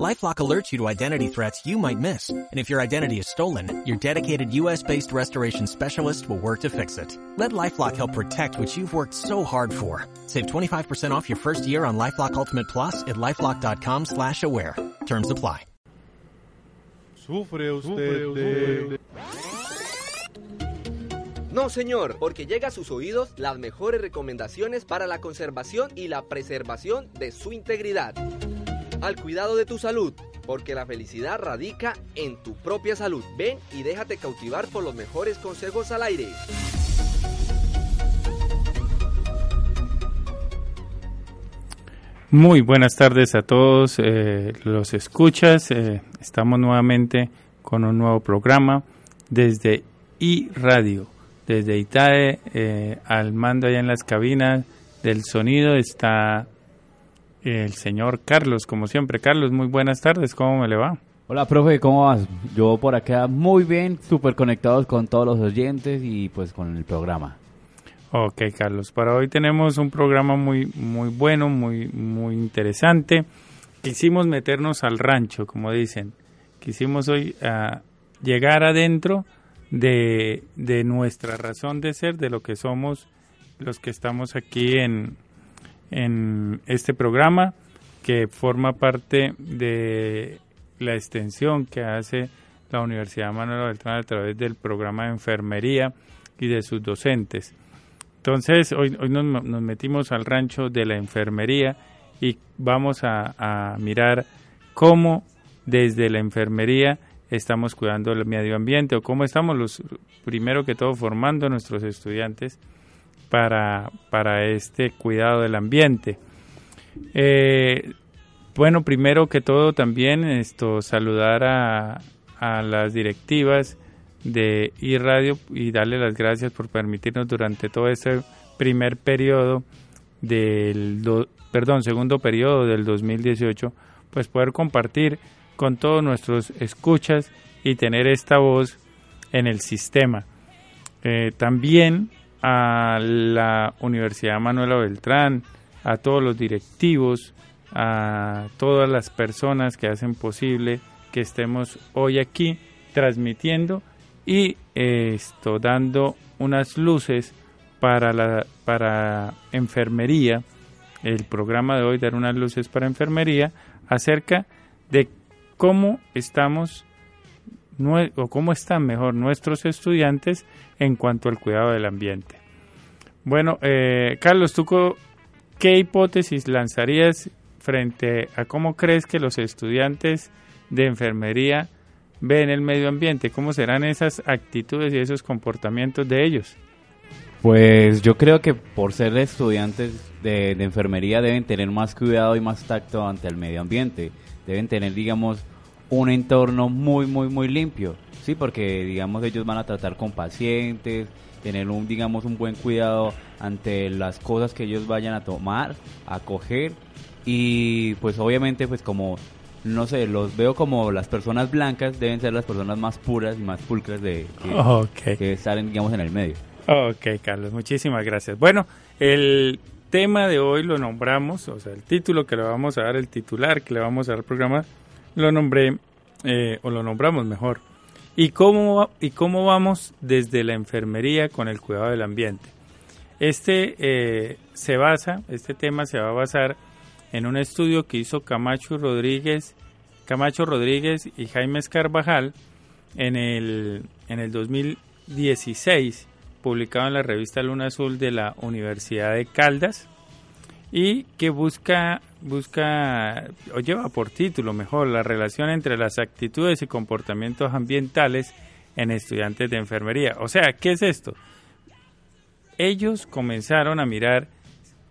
LifeLock alerts you to identity threats you might miss. And if your identity is stolen, your dedicated U.S.-based restoration specialist will work to fix it. Let LifeLock help protect what you've worked so hard for. Save 25% off your first year on LifeLock Ultimate Plus at LifeLock.com slash aware. Terms apply. ¿Sufre usted de... No, señor, porque llega a sus oídos las mejores recomendaciones para la conservación y la preservación de su integridad. Al cuidado de tu salud, porque la felicidad radica en tu propia salud. Ven y déjate cautivar por los mejores consejos al aire. Muy buenas tardes a todos eh, los escuchas. Eh, estamos nuevamente con un nuevo programa desde iRadio, desde ITAE, eh, al mando allá en las cabinas del sonido está el señor Carlos, como siempre. Carlos, muy buenas tardes, ¿cómo me le va? Hola, profe, ¿cómo vas? Yo por acá muy bien, súper conectados con todos los oyentes y pues con el programa. Ok, Carlos, para hoy tenemos un programa muy, muy bueno, muy, muy interesante. Quisimos meternos al rancho, como dicen. Quisimos hoy uh, llegar adentro de, de nuestra razón de ser, de lo que somos los que estamos aquí en, en este programa, que forma parte de la extensión que hace la Universidad Manuel Beltrán a través del programa de enfermería y de sus docentes. Entonces, hoy, hoy nos, nos, metimos al rancho de la enfermería y vamos a, a, mirar cómo desde la enfermería estamos cuidando el medio ambiente o cómo estamos los primero que todo formando a nuestros estudiantes para, para este cuidado del ambiente. Eh, bueno, primero que todo también esto saludar a, a las directivas de iRadio y darle las gracias por permitirnos durante todo este primer periodo del perdón, segundo periodo del 2018, pues poder compartir con todos nuestros escuchas y tener esta voz en el sistema. Eh, también a la Universidad Manuela Beltrán, a todos los directivos, a todas las personas que hacen posible que estemos hoy aquí transmitiendo y esto dando unas luces para la para enfermería. El programa de hoy dar unas luces para enfermería acerca de cómo estamos o cómo están mejor nuestros estudiantes en cuanto al cuidado del ambiente. Bueno, eh, Carlos, ¿tú qué hipótesis lanzarías frente a cómo crees que los estudiantes de enfermería ven el medio ambiente? ¿Cómo serán esas actitudes y esos comportamientos de ellos? Pues yo creo que por ser estudiantes de, de, enfermería deben tener más cuidado y más tacto ante el medio ambiente. Deben tener, digamos, un entorno muy, muy, muy limpio. Sí, porque, digamos, ellos van a tratar con pacientes, tener un, digamos, un buen cuidado ante las cosas que ellos vayan a tomar, a coger. Y pues obviamente, pues como no sé, los veo como las personas blancas deben ser las personas más puras y más pulcras de que, okay. que estar, digamos, en el medio. Ok, Carlos, muchísimas gracias. Bueno, el tema de hoy lo nombramos, o sea, el título que le vamos a dar, el titular que le vamos a dar al programa, lo nombré, eh, o lo nombramos mejor. ¿Y cómo, ¿Y cómo vamos desde la enfermería con el cuidado del ambiente? Este eh, se basa, este tema se va a basar en un estudio que hizo Camacho Rodríguez, Camacho Rodríguez y Jaime Carvajal en el, en el 2016, publicado en la revista Luna Azul de la Universidad de Caldas, y que busca, busca, o lleva por título mejor, la relación entre las actitudes y comportamientos ambientales en estudiantes de enfermería. O sea, ¿qué es esto? Ellos comenzaron a mirar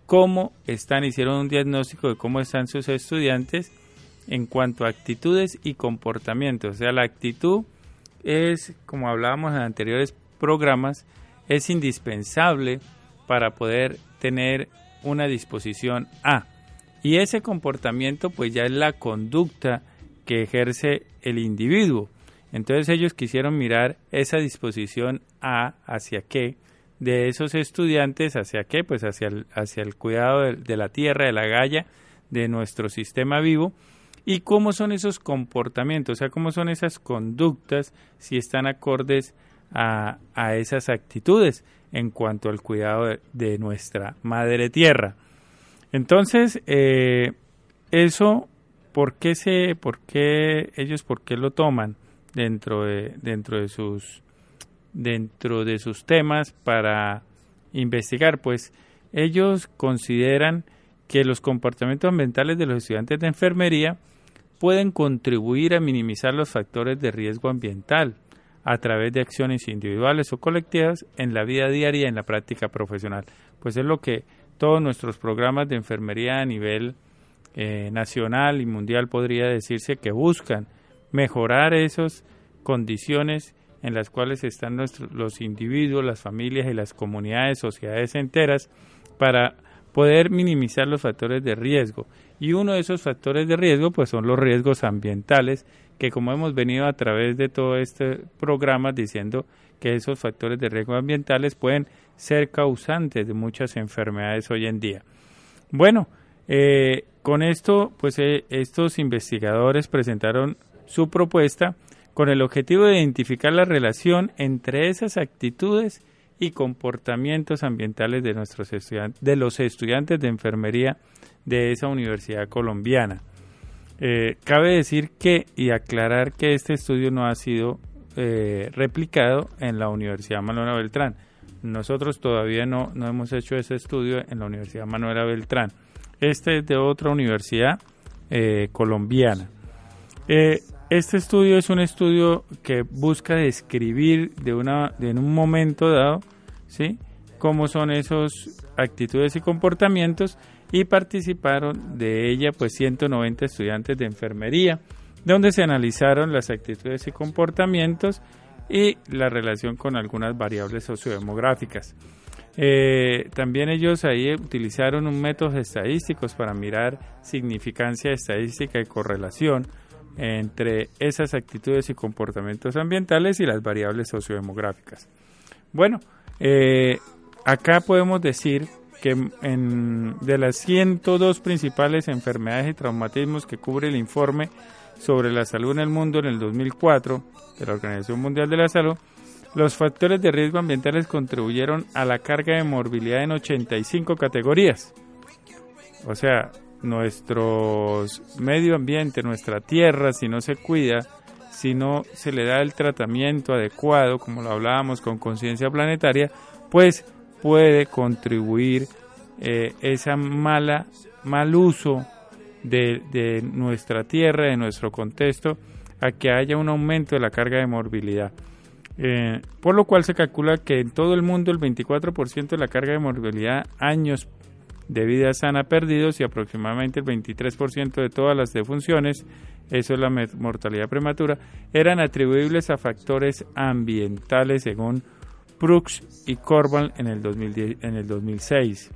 cómo están, hicieron un diagnóstico de cómo están sus estudiantes en cuanto a actitudes y comportamientos. O sea, la actitud es, como hablábamos en anteriores programas, es indispensable para poder tener una disposición A. Y ese comportamiento pues ya es la conducta que ejerce el individuo. Entonces ellos quisieron mirar esa disposición a hacia qué de esos estudiantes hacia qué, pues hacia el, hacia el cuidado de, la tierra, de la galla, de nuestro sistema vivo y cómo son esos comportamientos, o sea, cómo son esas conductas si están acordes a, a esas actitudes en cuanto al cuidado de, nuestra madre tierra. Entonces, eh, eso, ¿por qué, se, ¿por qué ellos, por qué lo toman dentro de, dentro de sus dentro de sus temas para investigar? Pues ellos consideran que los comportamientos ambientales de los estudiantes de enfermería pueden contribuir a minimizar los factores de riesgo ambiental a través de acciones individuales o colectivas en la vida diaria y en la práctica profesional. Pues es lo que todos nuestros programas de enfermería a nivel eh, nacional y mundial podría decirse que buscan mejorar esas condiciones en las cuales están los individuos, las familias y las comunidades, sociedades enteras, para poder minimizar los factores de riesgo. Y uno de esos factores de riesgo pues son los riesgos ambientales, que como hemos venido a través de todo este programa diciendo que esos factores de riesgo ambientales pueden ser causantes de muchas enfermedades hoy en día. Bueno, eh, con esto, pues eh, estos investigadores presentaron su propuesta con el objetivo de identificar la relación entre esas actitudes y comportamientos ambientales de nuestros de los estudiantes de enfermería de esa universidad colombiana. Eh, cabe decir que y aclarar que este estudio no ha sido eh, replicado en la Universidad Manuela Beltrán. Nosotros todavía no, no hemos hecho ese estudio en la Universidad Manuela Beltrán. Este es de otra universidad eh, colombiana. Este estudio es un estudio que busca describir de una, en un momento dado, ¿sí? cómo son esas actitudes y comportamientos y participaron de ella pues 190 estudiantes de enfermería, donde se analizaron las actitudes y comportamientos y la relación con algunas variables sociodemográficas. Eh, también ellos ahí utilizaron un método estadísticos para mirar significancia estadística y correlación entre esas actitudes y comportamientos ambientales y las variables sociodemográficas. Bueno, eh, acá podemos decir que en, de las 102 principales enfermedades y traumatismos que cubre el informe sobre la salud en el mundo en el 2004 de la Organización Mundial de la Salud, los factores de riesgo ambientales contribuyeron a la carga de morbilidad en 85 categorías. O sea, nuestro medio ambiente, nuestra tierra, si no se cuida, si no se le da el tratamiento adecuado, como lo hablábamos con conciencia planetaria, pues puede contribuir eh, esa mala mal uso de, nuestra tierra, de nuestro contexto, a que haya un aumento de la carga de morbilidad. Eh, por lo cual se calcula que en todo el mundo el 24% de la carga de morbilidad años de vida sana perdidos y aproximadamente el 23% de todas las defunciones, eso es la mortalidad prematura, eran atribuibles a factores ambientales según Brooks y Corbal en el, 2010, en el 2006.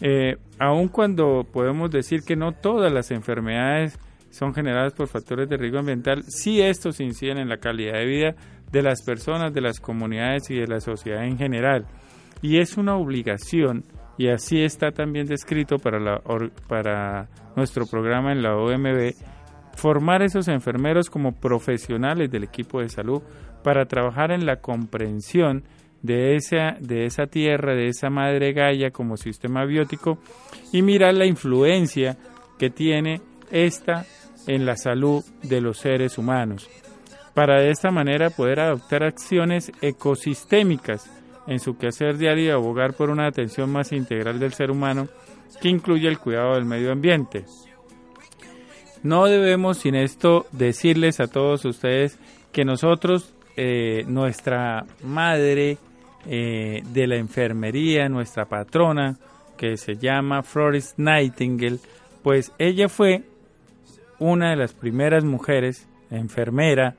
Eh, aun cuando podemos decir que no todas las enfermedades son generadas por factores de riesgo ambiental, sí estos inciden en la calidad de vida de las personas, de las comunidades y de la sociedad en general. Y es una obligación y así está también descrito para, la, para nuestro programa en la OMB, formar esos enfermeros como profesionales del equipo de salud para trabajar en la comprensión de esa, de esa tierra, de esa madre Gaia como sistema biótico y mirar la influencia que tiene esta en la salud de los seres humanos, para de esta manera poder adoptar acciones ecosistémicas en su quehacer diario y abogar por una atención más integral del ser humano que incluye el cuidado del medio ambiente. No debemos sin esto decirles a todos ustedes que nosotros, eh, nuestra madre eh, de la enfermería, nuestra patrona, que se llama Florence Nightingale, pues ella fue una de las primeras mujeres enfermera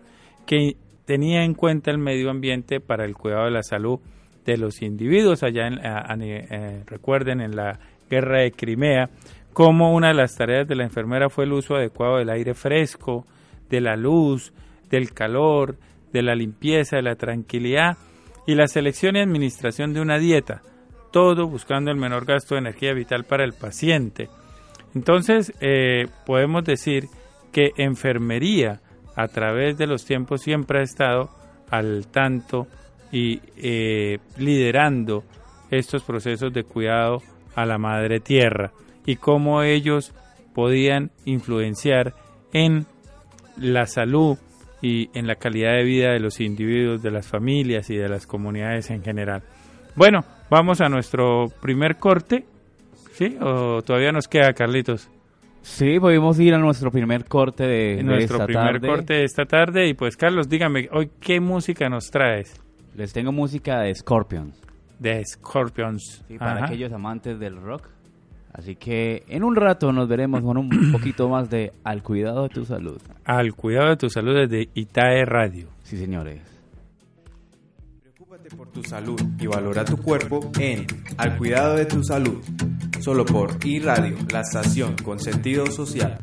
que tenía en cuenta el medio ambiente para el cuidado de la salud de los individuos allá, en, eh, recuerden, en la guerra de Crimea, como una de las tareas de la enfermera fue el uso adecuado del aire fresco, de la luz, del calor, de la limpieza, de la tranquilidad y la selección y administración de una dieta, todo buscando el menor gasto de energía vital para el paciente. Entonces, eh, podemos decir que enfermería a través de los tiempos siempre ha estado al tanto y eh, liderando estos procesos de cuidado a la madre tierra y cómo ellos podían influenciar en la salud y en la calidad de vida de los individuos, de las familias y de las comunidades en general. Bueno, vamos a nuestro primer corte, ¿sí? ¿O todavía nos queda, Carlitos? Sí, podemos ir a nuestro primer corte de, nuestro primer corte de esta tarde. Y pues, Carlos, dígame, hoy qué música nos traes. Les tengo música de Scorpions. De Scorpions. Sí, para aquellos amantes del rock. Así que en un rato nos veremos con un poquito más de Al cuidado de tu salud. Al cuidado de tu salud desde Itae Radio. Sí, señores. Preocúpate por tu salud y valora tu cuerpo en Al cuidado de tu salud. Solo por iRadio, la estación con sentido social.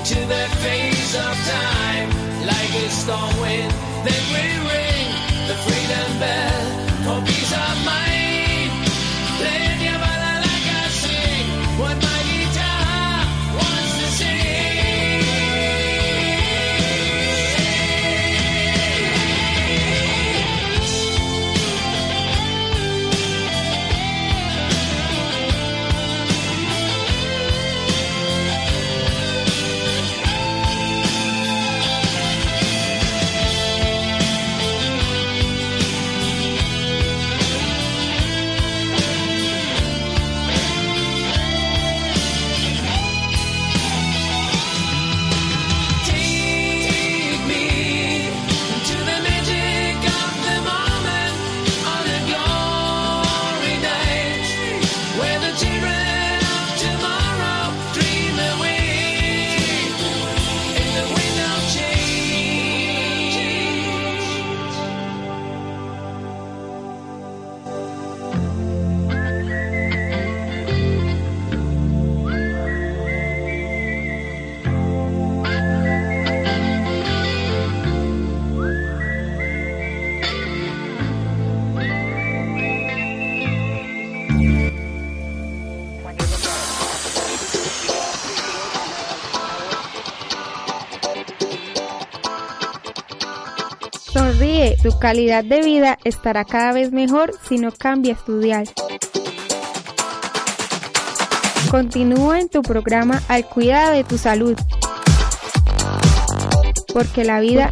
into that phase of time like a storm wind. Then we ring the freedom bell. Tu calidad de vida estará cada vez mejor si no cambias tu dial. Continúa en tu programa al cuidado de tu salud, porque la vida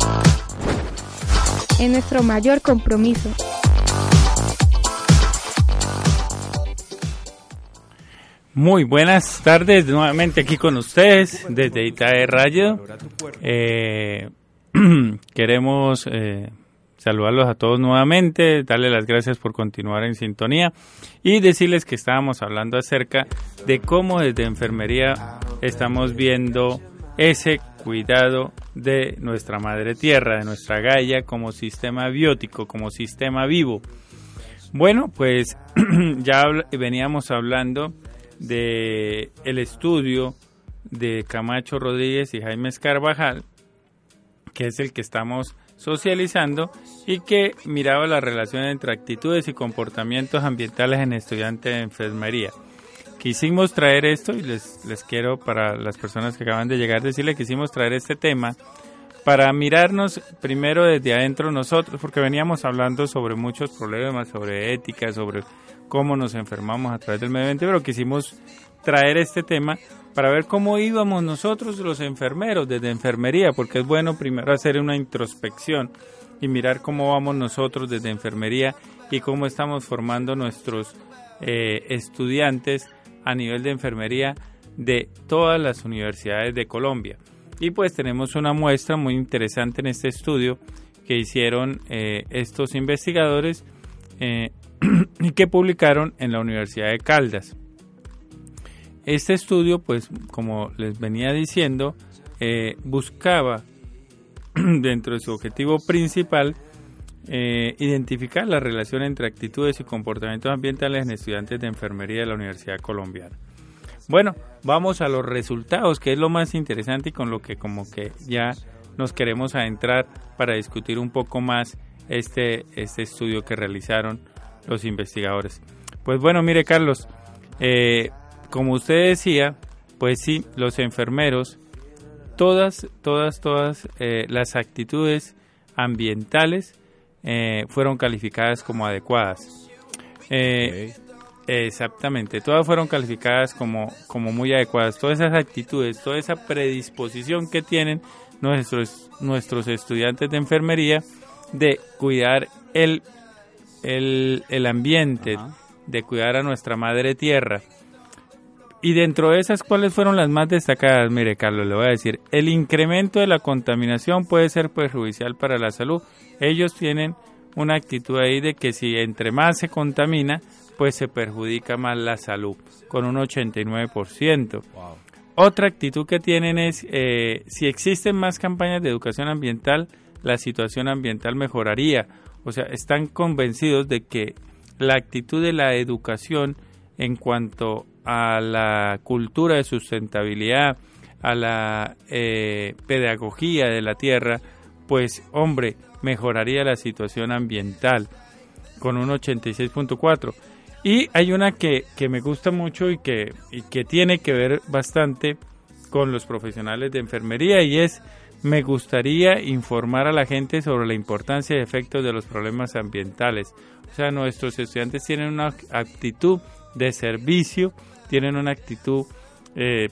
es nuestro mayor compromiso. Muy buenas tardes nuevamente aquí con ustedes desde Itae Radio. Eh, queremos eh, saludarlos a todos nuevamente, darles las gracias por continuar en sintonía y decirles que estábamos hablando acerca de cómo desde enfermería estamos viendo ese cuidado de nuestra madre tierra, de nuestra Gaia como sistema biótico, como sistema vivo. Bueno, pues ya veníamos hablando de el estudio de Camacho Rodríguez y Jaime Carvajal, que es el que estamos socializando y que miraba la relación entre actitudes y comportamientos ambientales en estudiantes de enfermería. Quisimos traer esto y les, les quiero para las personas que acaban de llegar decirle que quisimos traer este tema para mirarnos primero desde adentro nosotros, porque veníamos hablando sobre muchos problemas, sobre ética, sobre cómo nos enfermamos a través del medio ambiente, pero quisimos traer este tema para ver cómo íbamos nosotros los enfermeros desde enfermería, porque es bueno primero hacer una introspección y mirar cómo vamos nosotros desde enfermería y cómo estamos formando nuestros eh, estudiantes a nivel de enfermería de todas las universidades de Colombia. Y pues tenemos una muestra muy interesante en este estudio que hicieron eh, estos investigadores eh, y que publicaron en la Universidad de Caldas. Este estudio, pues como les venía diciendo, eh, buscaba dentro de su objetivo principal eh, identificar la relación entre actitudes y comportamientos ambientales en estudiantes de enfermería de la Universidad Colombiana. Bueno, vamos a los resultados, que es lo más interesante y con lo que como que ya nos queremos adentrar para discutir un poco más este, este estudio que realizaron los investigadores. Pues bueno, mire Carlos, eh, como usted decía, pues sí, los enfermeros, todas, todas, todas eh, las actitudes ambientales eh, fueron calificadas como adecuadas. Exactamente, todas fueron calificadas como, como muy adecuadas. Todas esas actitudes, toda esa predisposición que tienen nuestros, nuestros estudiantes de enfermería de cuidar el el, ambiente, de cuidar a nuestra madre tierra. Y dentro de esas, ¿cuáles fueron las más destacadas? Mire, Carlos, le voy a decir, el incremento de la contaminación puede ser perjudicial para la salud. Ellos tienen una actitud ahí de que si entre más se contamina, pues se perjudica más la salud, con un 89%. Otra actitud que tienen es, eh, si existen más campañas de educación ambiental, la situación ambiental mejoraría o sea, están convencidos de que la actitud de la educación en cuanto a la cultura de sustentabilidad, a la eh, pedagogía de la tierra, pues hombre, mejoraría la situación ambiental con un 86.4. Y hay una que, que, me gusta mucho y que, y que tiene que ver bastante con los profesionales de enfermería y es me gustaría informar a la gente sobre la importancia y efectos de los problemas ambientales. O sea, nuestros estudiantes tienen una actitud de servicio, tienen una actitud eh,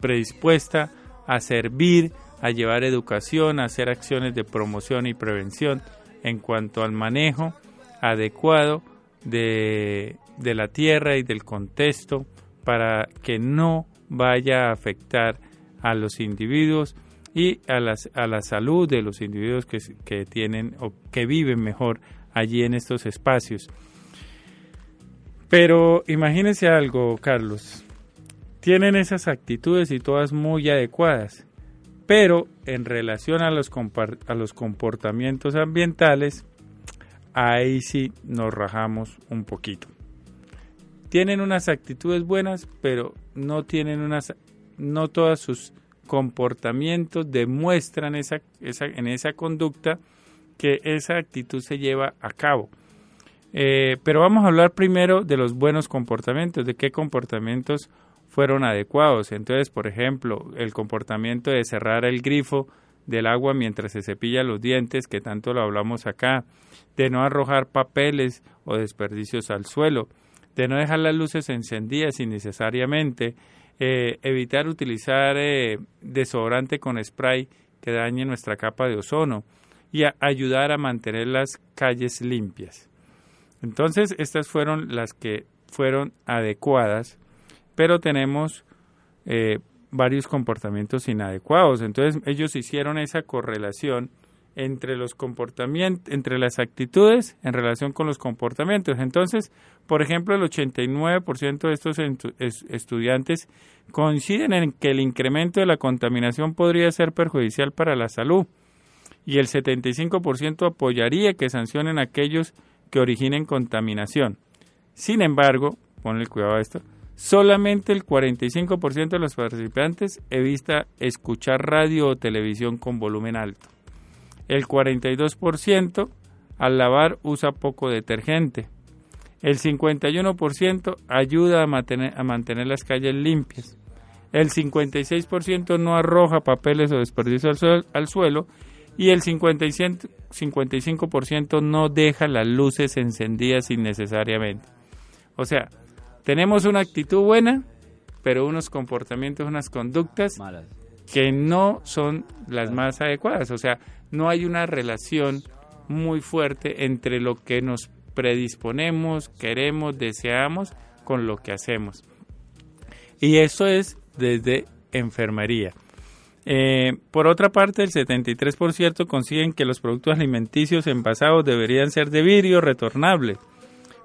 predispuesta a servir, a llevar educación, a hacer acciones de promoción y prevención en cuanto al manejo adecuado de, la tierra y del contexto para que no vaya a afectar a los individuos y a, las, a la salud de los individuos que tienen o que viven mejor allí en estos espacios. Pero imagínense algo, Carlos. Tienen esas actitudes y todas muy adecuadas, pero en relación a los, a los comportamientos ambientales, ahí sí nos rajamos un poquito. Tienen unas actitudes buenas, pero no tienen unas, no todas sus comportamientos demuestran esa, esa, en esa conducta que esa actitud se lleva a cabo. Eh, pero vamos a hablar primero de los buenos comportamientos, de qué comportamientos fueron adecuados. Entonces, por ejemplo, el comportamiento de cerrar el grifo del agua mientras se cepilla los dientes, que tanto lo hablamos acá, de no arrojar papeles o desperdicios al suelo, de no dejar las luces encendidas innecesariamente, eh, evitar utilizar eh, desodorante con spray que dañe nuestra capa de ozono y ayudar a mantener las calles limpias. Entonces, estas fueron las que fueron adecuadas, pero tenemos eh, varios comportamientos inadecuados. Entonces, ellos hicieron esa correlación entre los comportamientos, entre las actitudes en relación con los comportamientos. Entonces, por ejemplo, el 89% de estos estudiantes coinciden en que el incremento de la contaminación podría ser perjudicial para la salud y el 75% apoyaría que sancionen a aquellos que originen contaminación. Sin embargo, ponle cuidado a esto, solamente el 45% de los participantes evita escuchar radio o televisión con volumen alto. El 42% al lavar usa poco detergente. El 51% ayuda a mantener, a mantener las calles limpias. El 56% no arroja papeles o desperdicios al, al suelo y el 55% no deja las luces encendidas innecesariamente. O sea, tenemos una actitud buena, pero unos comportamientos, unas conductas que no son las más adecuadas. O sea, no hay una relación muy fuerte entre lo que nos predisponemos, queremos, deseamos con lo que hacemos. Y eso es desde enfermería. Eh, por otra parte, el 73% consiguen que los productos alimenticios envasados deberían ser de vidrio retornable,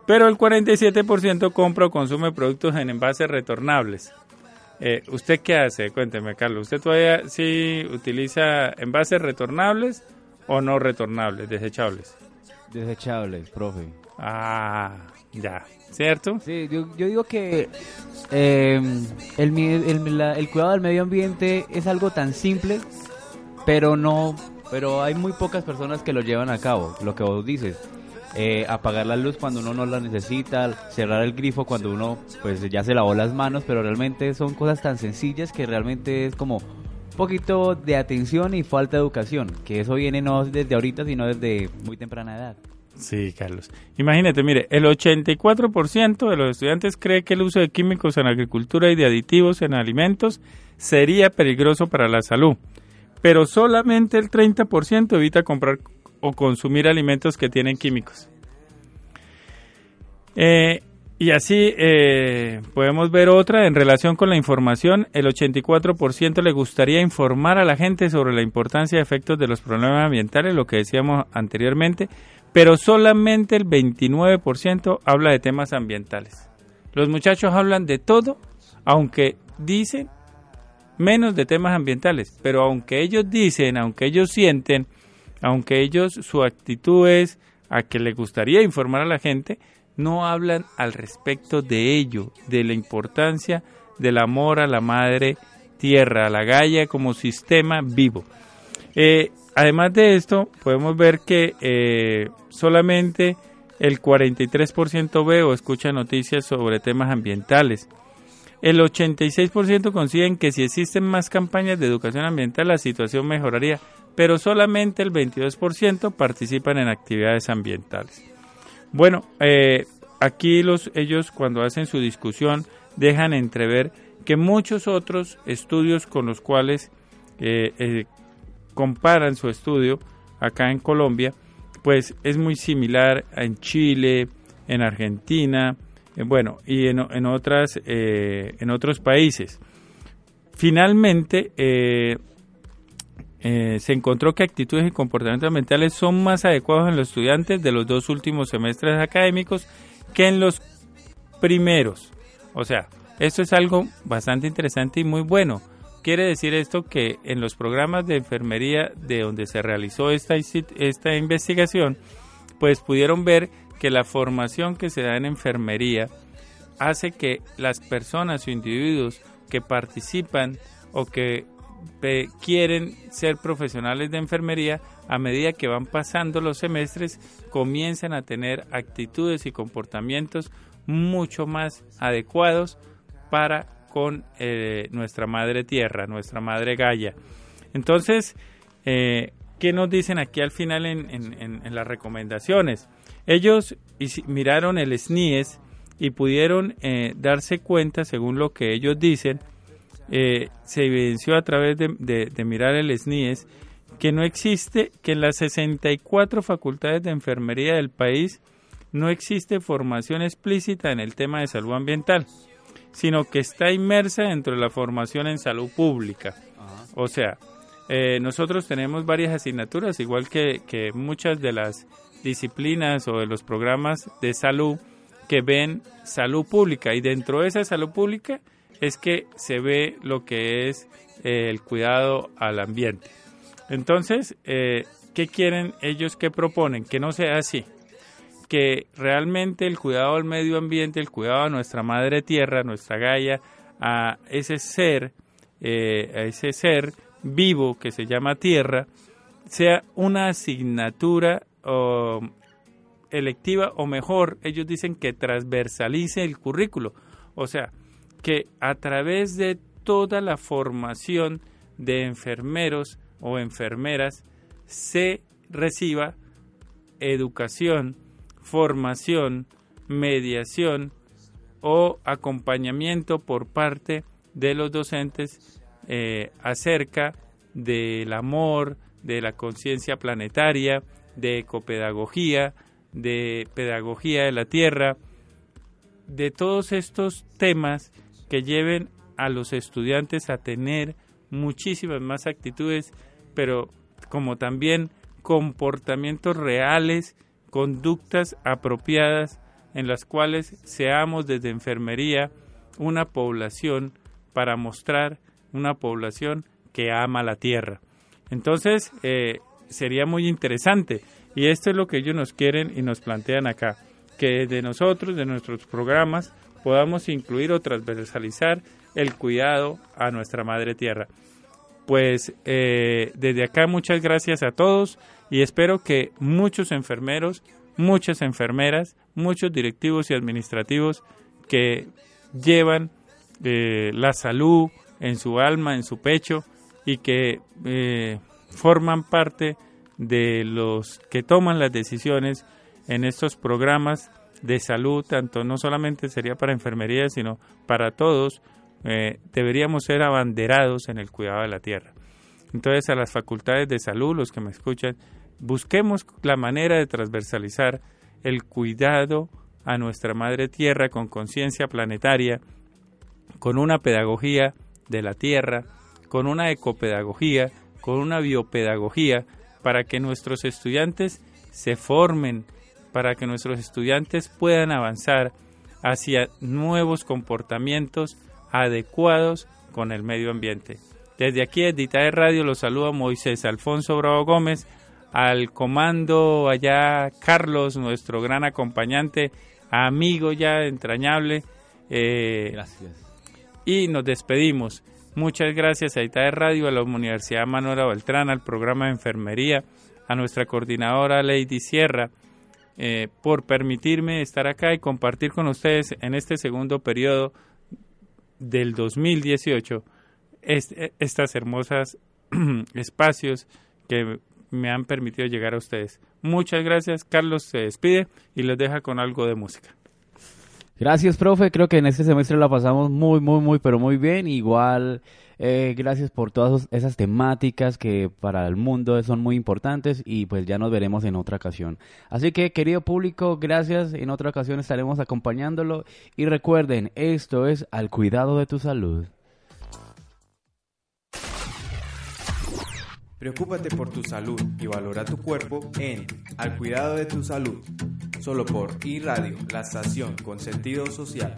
pero el 47% compra o consume productos en envases retornables. Eh, ¿Usted qué hace? Cuénteme, Carlos. ¿Usted todavía sí utiliza envases retornables o no retornables, desechables? Desechables, profe. Ah, ya. ¿Cierto? Sí, yo, digo que eh, el, el, el cuidado del medio ambiente es algo tan simple, pero no, pero hay muy pocas personas que lo llevan a cabo, lo que vos dices. Eh, apagar la luz cuando uno no la necesita, cerrar el grifo cuando uno pues ya se lavó las manos, pero realmente son cosas tan sencillas que realmente es como un poquito de atención y falta de educación, que eso viene no desde ahorita, sino desde muy temprana edad. Sí, Carlos. Imagínate, mire, el 84% de los estudiantes cree que el uso de químicos en agricultura y de aditivos en alimentos sería peligroso para la salud, pero solamente el 30% evita comprar o consumir alimentos que tienen químicos. Eh, y así eh, podemos ver otra en relación con la información. El 84% le gustaría informar a la gente sobre la importancia y efectos de los problemas ambientales, lo que decíamos anteriormente, pero solamente el 29% habla de temas ambientales. Los muchachos hablan de todo, aunque dicen menos de temas ambientales, pero aunque ellos dicen, aunque ellos sienten, aunque ellos su actitud es a que le gustaría informar a la gente, no hablan al respecto de ello, de la importancia del amor a la madre tierra, a la Gaia como sistema vivo. Eh, además de esto, podemos ver que eh, solamente el 43% ve o escucha noticias sobre temas ambientales. El 86% consiguen que si existen más campañas de educación ambiental la situación mejoraría, pero solamente el 22% participan en actividades ambientales. Bueno, eh, aquí los, ellos cuando hacen su discusión dejan entrever que muchos otros estudios con los cuales eh, comparan su estudio acá en Colombia, pues es muy similar en Chile, en Argentina, eh, bueno, y en, otras, eh, en otros países. Finalmente, eh, se encontró que actitudes y comportamientos mentales son más adecuados en los estudiantes de los dos últimos semestres académicos que en los primeros. O sea, esto es algo bastante interesante y muy bueno Quiere decir esto que en los programas de enfermería de donde se realizó esta, esta investigación, pues pudieron ver que la formación que se da en enfermería hace que las personas o individuos que participan o que quieren ser profesionales de enfermería, a medida que van pasando los semestres, comienzan a tener actitudes y comportamientos mucho más adecuados para con eh, nuestra madre tierra, nuestra madre Gaia. Entonces, Eh, ¿Qué nos dicen aquí al final en, las recomendaciones? Ellos miraron el SNIES y pudieron eh, darse cuenta, según lo que ellos dicen, eh, se evidenció a través de, de, mirar el SNIES, que no existe, que en las 64 facultades de enfermería del país no existe formación explícita en el tema de salud ambiental, sino que está inmersa dentro de la formación en salud pública. O sea, eh, nosotros tenemos varias asignaturas, igual que, que muchas de las disciplinas o de los programas de salud que ven salud pública y dentro de esa salud pública es que se ve lo que es eh, el cuidado al ambiente. Entonces, eh, ¿qué quieren ellos que proponen? Que no sea así, que realmente el cuidado al medio ambiente, el cuidado a nuestra madre tierra, nuestra Gaia, a ese ser, eh, a ese ser vivo que se llama tierra, sea una asignatura electiva o mejor, ellos dicen que transversalice el currículo, o sea, que a través de toda la formación de enfermeros o enfermeras se reciba educación, formación, mediación o acompañamiento por parte de los docentes eh, acerca del amor, de la conciencia planetaria, de ecopedagogía, de pedagogía de la tierra, de todos estos temas que lleven a los estudiantes a tener muchísimas más actitudes, pero como también comportamientos reales, conductas apropiadas en las cuales seamos desde enfermería una población para mostrar una población que ama la tierra. Entonces, eh, sería muy interesante. Y esto es lo que ellos nos quieren y nos plantean acá, que de nosotros, de nuestros programas, podamos incluir o transversalizar el cuidado a nuestra madre tierra. Pues eh, desde acá muchas gracias a todos y espero que muchos enfermeros, muchas enfermeras, muchos directivos y administrativos que llevan eh, la salud en su alma, en su pecho y que eh, forman parte de los que toman las decisiones en estos programas de salud, tanto no solamente sería para enfermería, sino para todos, eh, deberíamos ser abanderados en el cuidado de la tierra. Entonces, a las facultades de salud, los que me escuchan, busquemos la manera de transversalizar el cuidado a nuestra madre tierra con conciencia planetaria, con una pedagogía de la tierra, con una ecopedagogía, con una biopedagogía, para que nuestros estudiantes se formen, para que nuestros estudiantes puedan avanzar hacia nuevos comportamientos adecuados con el medio ambiente. Desde aquí, Edita de Radio, los saluda Moisés Alfonso Bravo Gómez, al comando allá Carlos, nuestro gran acompañante, amigo ya entrañable. Eh, Gracias. Y nos despedimos. Muchas gracias a ITAE Radio, a la Universidad Manuela Beltrán, al programa de enfermería, a nuestra coordinadora Lady Sierra, eh, por permitirme estar acá y compartir con ustedes en este segundo periodo del 2018 estas hermosas espacios que me han permitido llegar a ustedes. Muchas gracias. Carlos se despide y los deja con algo de música. Gracias, profe. Creo que en este semestre la pasamos muy, muy, muy, pero muy bien. Igual, eh, gracias por todas esas temáticas que para el mundo son muy importantes y pues ya nos veremos en otra ocasión. Así que, querido público, gracias. En otra ocasión estaremos acompañándolo. Y recuerden, esto es Al Cuidado de tu Salud. Preocúpate por tu salud y valora tu cuerpo en Al Cuidado de tu Salud solo por iRadio, la estación con sentido social.